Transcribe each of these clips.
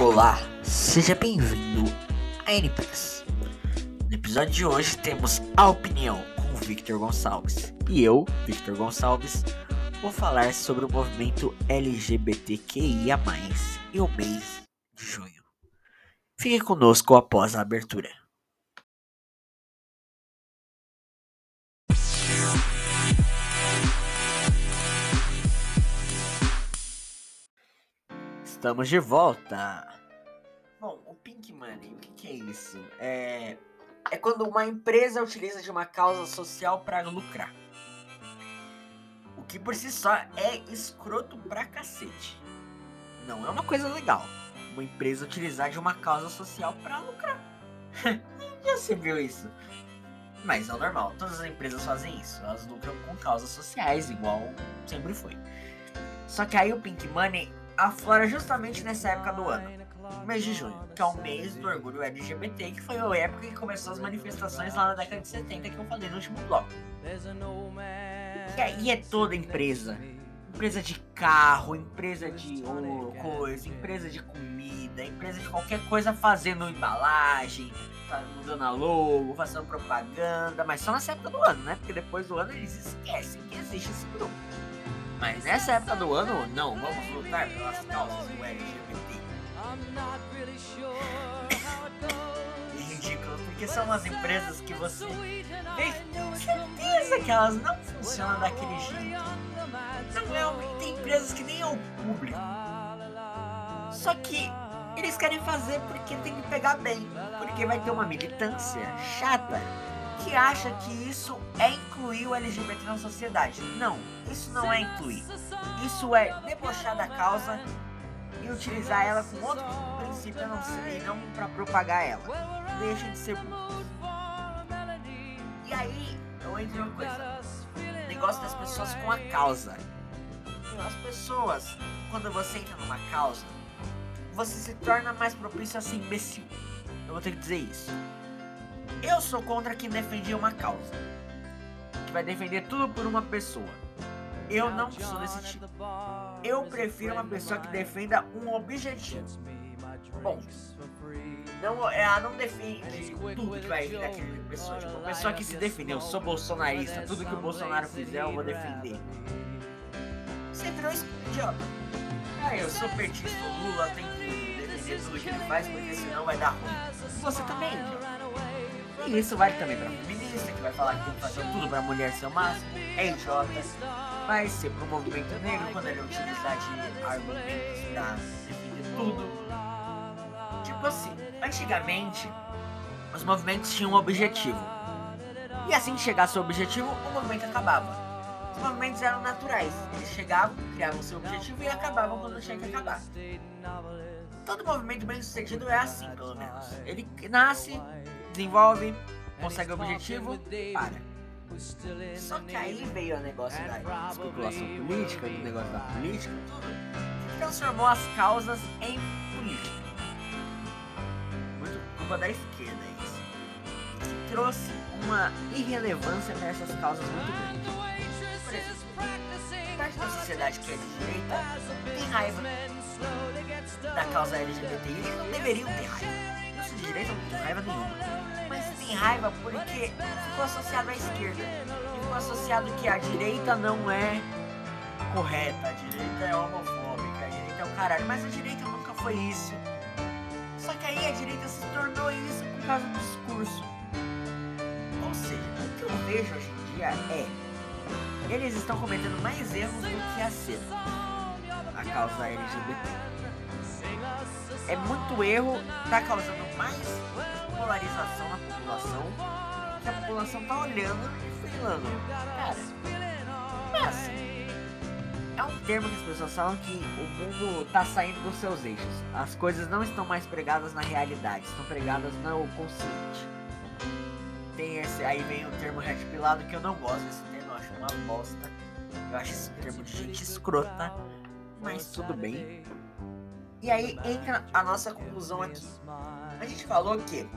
Olá, seja bem-vindo a NPS. No episódio de hoje temos a opinião com Victor Gonçalves. E eu, Victor Gonçalves, vou falar sobre o movimento LGBTQIA+, e o mês de junho. Fique conosco após a abertura. Estamos de volta. Bom, o Pink Money, o que, que é isso? É, é quando uma empresa utiliza de uma causa social para lucrar. O que por si só é escroto pra cacete. Não é uma coisa legal. Uma empresa utilizar de uma causa social para lucrar. Já se viu isso? Mas é o normal, todas as empresas fazem isso. Elas lucram com causas sociais, igual sempre foi. Só que aí o Pink Money aflora justamente nessa época do ano, mês de junho, que é o mês do orgulho LGBT, que foi a época que começou as manifestações lá na década de 70 que eu falei no último bloco. E aí é toda empresa. Empresa de carro, empresa de coisa, empresa de comida, empresa de qualquer coisa fazendo embalagem, mudando a logo, fazendo propaganda, mas só nessa época do ano, né? Porque depois do ano eles esquecem que existe esse grupo. Mas nessa época do ano, não, vamos lutar pelas causas do LGBT. ridículo, porque são umas empresas que você vê certeza que elas não funcionam daquele jeito. Não é, tem empresas que nem é o público. Só que eles querem fazer porque tem que pegar bem, porque vai ter uma militância chata que acha que isso é incluir o LGBT na sociedade. Não, isso não é incluir. Isso é debochar da causa e utilizar ela com outro princípio não ser, não para propagar ela. Deixa de ser burro. E aí, eu entro uma coisa. O negócio das pessoas com a causa. As pessoas, quando você entra numa causa, você se torna mais propício a ser imbecil. Eu vou ter que dizer isso. Eu sou contra quem defende uma causa. Que vai defender tudo por uma pessoa. Eu não sou desse tipo. Eu prefiro uma pessoa que defenda um objetivo. Bom, não, ela não defende tudo que vai vir daquele pessoa. Tipo, uma pessoa que se defende, eu sou bolsonarista, tudo que o Bolsonaro fizer eu vou defender. Você virou idiota. Ah, eu sou petista, o Lula tem que defender tudo que ele faz, porque senão vai dar ruim. Você também, idiota. E isso vale também pra feminista, que vai falar que tem que fazer tudo pra mulher ser o máximo. É idiota. Vai ser pro movimento negro quando ele utilizar de argumentos pra defender tudo. Tipo assim, antigamente os movimentos tinham um objetivo. E assim que chegasse o objetivo, o movimento acabava. Os movimentos eram naturais. Eles chegavam, criavam seu objetivo e acabavam quando tinha que acabar. Todo movimento bem sucedido é assim, pelo menos. Ele nasce, desenvolve, consegue o objetivo, para. Só que aí veio o negócio da especulação política, do negócio da política, tudo, que transformou as causas em política. Muito culpa da esquerda isso. Que trouxe uma irrelevância para essas causas muito grande. Por exemplo, parte da sociedade que é de direita tem raiva da causa LGBT e eles não deveriam ter raiva isso de direita não tem raiva nenhuma. Raiva porque ficou associado à esquerda. Ficou associado que a direita não é correta, a direita é homofóbica, a direita é o caralho. Mas a direita nunca foi isso. Só que aí a direita se tornou isso por causa do discurso. Ou seja, o que eu vejo hoje em dia é. Eles estão cometendo mais erros do que acerto. A causa LGBT é muito erro, tá causando mais polarização na população, que a população tá olhando e falando, cara, é assim. É um termo que as pessoas falam que o mundo tá saindo dos seus eixos. As coisas não estão mais pregadas na realidade, estão pregadas no consciente. Tem esse, aí vem o termo red pilado que eu não gosto desse termo, eu acho uma bosta. Eu acho esse termo de gente escrota, mas tudo bem. E aí entra a nossa conclusão aqui. A gente falou que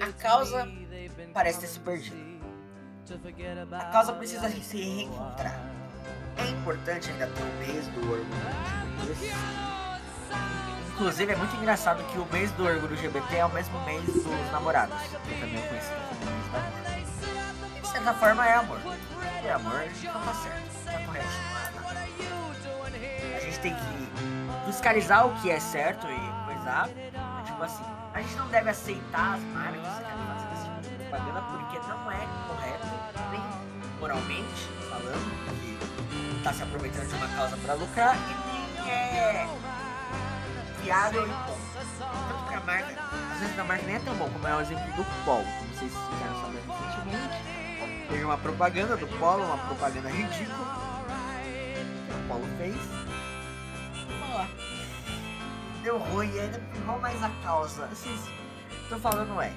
a causa parece ter se perdido. A causa precisa se reencontrar. É importante ainda ter o mês do orgulho Inclusive é muito engraçado que o mês do orgulho LGBT é o mesmo mês dos namorados. Eu também conheci De certa forma é amor. E amor não tá certo, tá correto. Tem que fiscalizar o que é certo e coisar. Tipo assim, a gente não deve aceitar as marcas que querem fazer esse tipo de propaganda porque não é correto, nem moralmente falando, que tá se aproveitando de uma causa para lucrar e nem é viável e bom. Tanto que a marca, às vezes a marca nem é tão bom, como é o exemplo do Polo, como vocês ficaram sabendo recentemente. Teve uma propaganda do Polo, uma propaganda ridícula. Que o Polo fez. Deu ruim e ainda pirrou mais a causa. Vocês estão falando é.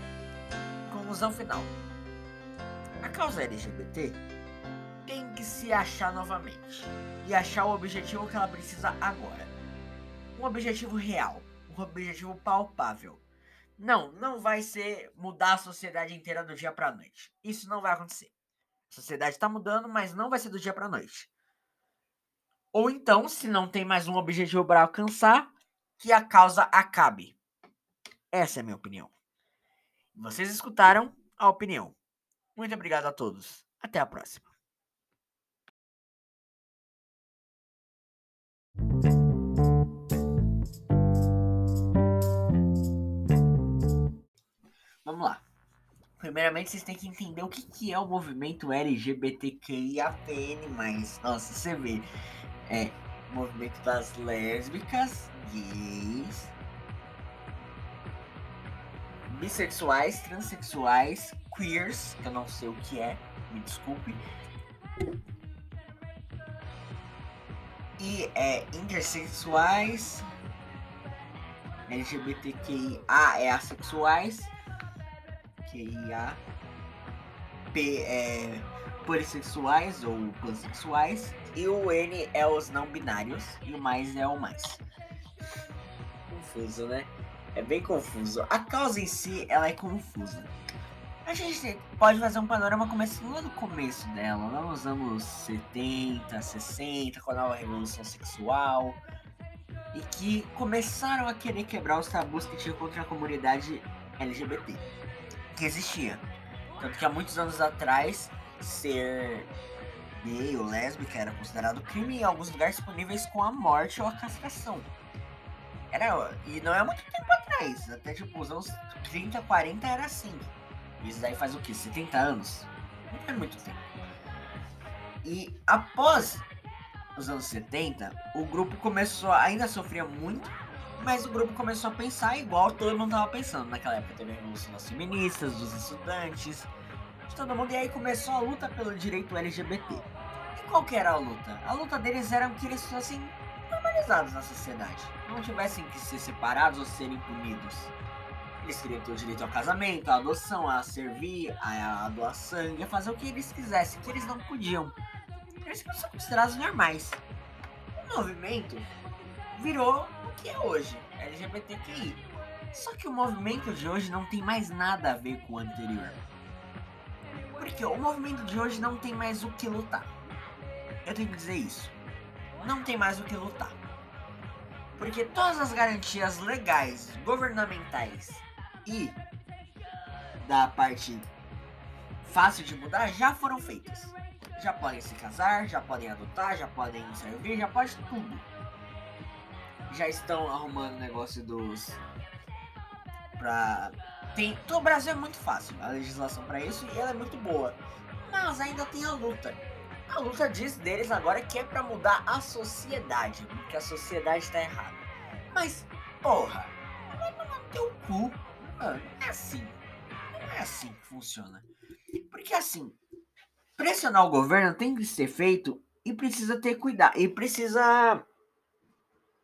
Conclusão final. A causa LGBT tem que se achar novamente. E achar o objetivo que ela precisa agora um objetivo real, um objetivo palpável. Não, não vai ser mudar a sociedade inteira do dia para noite. Isso não vai acontecer. A sociedade está mudando, mas não vai ser do dia para noite. Ou então, se não tem mais um objetivo para alcançar, que a causa acabe. Essa é a minha opinião. Vocês escutaram a opinião. Muito obrigado a todos. Até a próxima. Vamos lá. Primeiramente, vocês têm que entender o que, que é o movimento LGBTQIAPN+. Nossa, você vê. É movimento das lésbicas, gays, bissexuais, transexuais, queers, que eu não sei o que é, me desculpe. E é intersexuais, LGBTQIA é assexuais QIA, P é polissexuais ou pansexuais, e o N é os não binários, e o mais é o mais. Confuso, né? É bem confuso. A causa em si, ela é confusa. A gente pode fazer um panorama começando lá do começo dela, lá nos anos 70, 60, com a nova revolução sexual, e que começaram a querer quebrar os tabus que tinha contra a comunidade LGBT que existia. Tanto que há muitos anos atrás, ser gay ou lésbica era considerado crime em alguns lugares disponíveis com a morte ou a castração. Era, e não é muito tempo atrás, até tipo os anos 30, 40 era assim. Isso daí faz o que? 70 anos? Não é muito tempo. E após os anos 70, o grupo começou, ainda sofria muito mas o grupo começou a pensar igual todo mundo tava pensando. Naquela época teve a revolução das feministas, dos estudantes, de todo mundo. E aí começou a luta pelo direito LGBT. E qual que era a luta? A luta deles era que eles fossem normalizados na sociedade. Não tivessem que ser separados ou serem punidos. Eles queriam ter o direito ao casamento, à adoção, a servir, a, doar sangue, a fazer o que eles quisessem, que eles não podiam. Eles são considerados normais. O movimento virou que é hoje, LGBTQI. Só que o movimento de hoje não tem mais nada a ver com o anterior. Porque o movimento de hoje não tem mais o que lutar. Eu tenho que dizer isso. Não tem mais o que lutar. Porque todas as garantias legais, governamentais e da parte fácil de mudar já foram feitas. Já podem se casar, já podem adotar, já podem servir, já pode tudo já estão arrumando o negócio dos. Pra. Tem. O Brasil é muito fácil, a legislação para isso, e ela é muito boa. Mas ainda tem a luta. A luta diz deles agora que é para mudar a sociedade, porque a sociedade está errada. Mas, porra, tomar no teu cu. Mano, não é assim. Não é assim que funciona. Porque assim, pressionar o governo tem que ser feito e precisa ter cuidado. E precisa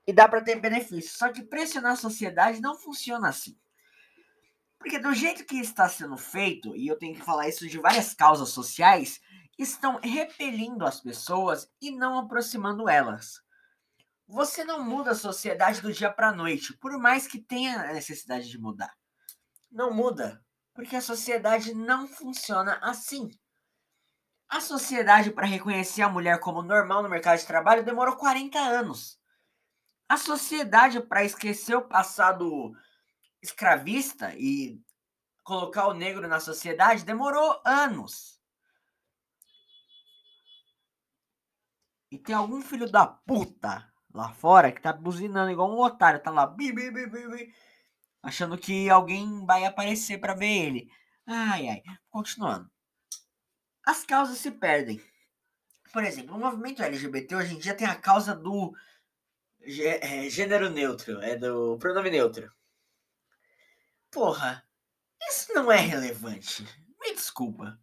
e dá para ter benefícios. Só que pressionar a sociedade não funciona assim. Porque do jeito que está sendo feito, e eu tenho que falar isso de várias causas sociais, estão repelindo as pessoas e não aproximando elas. Você não muda a sociedade do dia para a noite, por mais que tenha a necessidade de mudar. Não muda, porque a sociedade não funciona assim. A sociedade para reconhecer a mulher como normal no mercado de trabalho demorou 40 anos. A sociedade, para esquecer o passado escravista e colocar o negro na sociedade, demorou anos. E tem algum filho da puta lá fora que tá buzinando igual um otário, tá lá, bi, bi, bi, bi, achando que alguém vai aparecer para ver ele. Ai, ai. Continuando. As causas se perdem. Por exemplo, o movimento LGBT hoje em dia tem a causa do é, gênero neutro, é do pronome neutro. Porra, isso não é relevante. Me desculpa.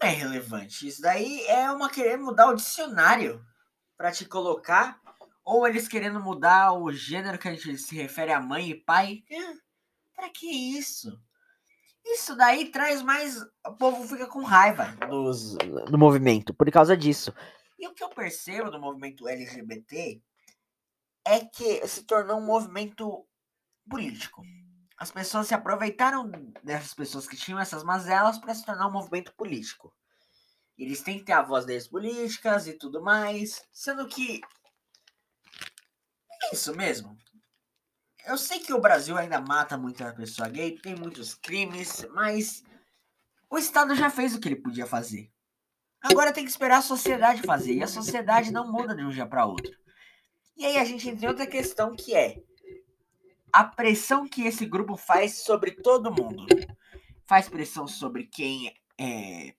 Não é relevante. Isso daí é uma querer mudar o dicionário para te colocar ou eles querendo mudar o gênero que a gente se refere a mãe e pai. É, pra que isso? Isso daí traz mais. O povo fica com raiva dos, do movimento por causa disso. E o que eu percebo do movimento LGBT é que se tornou um movimento político. As pessoas se aproveitaram dessas pessoas que tinham essas mazelas para se tornar um movimento político. Eles têm que ter a voz deles políticas e tudo mais, sendo que é isso mesmo. Eu sei que o Brasil ainda mata muita pessoa gay, tem muitos crimes, mas o Estado já fez o que ele podia fazer. Agora tem que esperar a sociedade fazer, e a sociedade não muda de um dia para outro. E aí a gente entra em outra questão que é a pressão que esse grupo faz sobre todo mundo. Faz pressão sobre quem é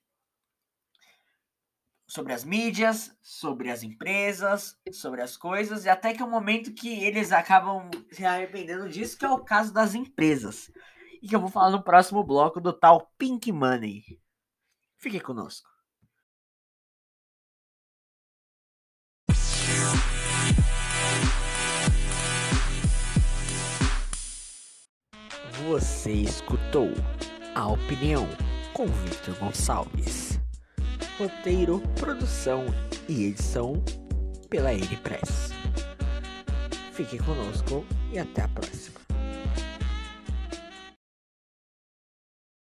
sobre as mídias, sobre as empresas, sobre as coisas, e até que é um momento que eles acabam se arrependendo disso, que é o caso das empresas. E que eu vou falar no próximo bloco do tal Pink Money. Fique conosco. Você escutou a opinião com Victor Gonçalves. Roteiro, produção e edição pela N-Press. Fique conosco e até a próxima.